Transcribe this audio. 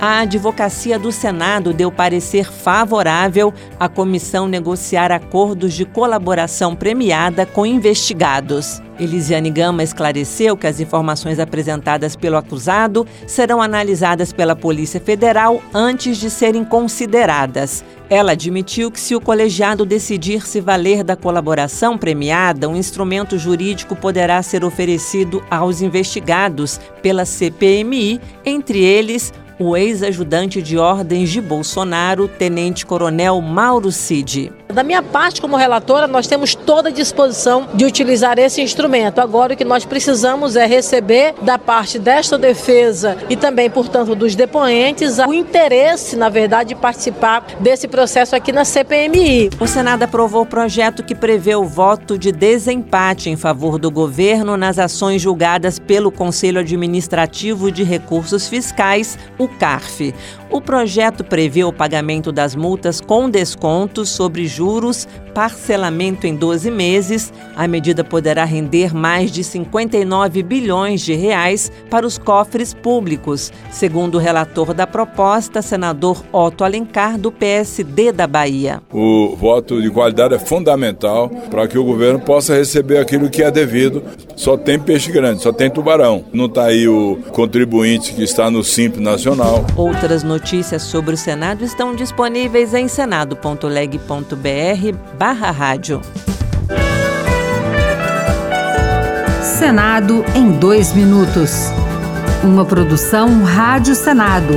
A Advocacia do Senado deu parecer favorável à comissão negociar acordos de colaboração premiada com investigados. Elisiane Gama esclareceu que as informações apresentadas pelo acusado serão analisadas pela Polícia Federal antes de serem consideradas. Ela admitiu que, se o colegiado decidir se valer da colaboração premiada, um instrumento jurídico poderá ser oferecido aos investigados pela CPMI, entre eles o ex-ajudante de ordens de Bolsonaro, tenente-coronel Mauro Cid. Da minha parte, como relatora, nós temos toda a disposição de utilizar esse instrumento. Agora, o que nós precisamos é receber da parte desta defesa e também, portanto, dos depoentes, o interesse, na verdade, de participar desse processo aqui na CPMI. O Senado aprovou o projeto que prevê o voto de desempate em favor do governo nas ações julgadas pelo Conselho Administrativo de Recursos Fiscais, o CARF. O projeto prevê o pagamento das multas com descontos sobre juros, juros parcelamento em 12 meses. A medida poderá render mais de 59 bilhões de reais para os cofres públicos, segundo o relator da proposta, senador Otto Alencar, do PSD da Bahia. O voto de qualidade é fundamental para que o governo possa receber aquilo que é devido. Só tem peixe grande, só tem tubarão. Não está aí o contribuinte que está no Simples Nacional. Outras notícias sobre o Senado estão disponíveis em senado.leg.br barra rádio. Senado em dois minutos. Uma produção Rádio Senado.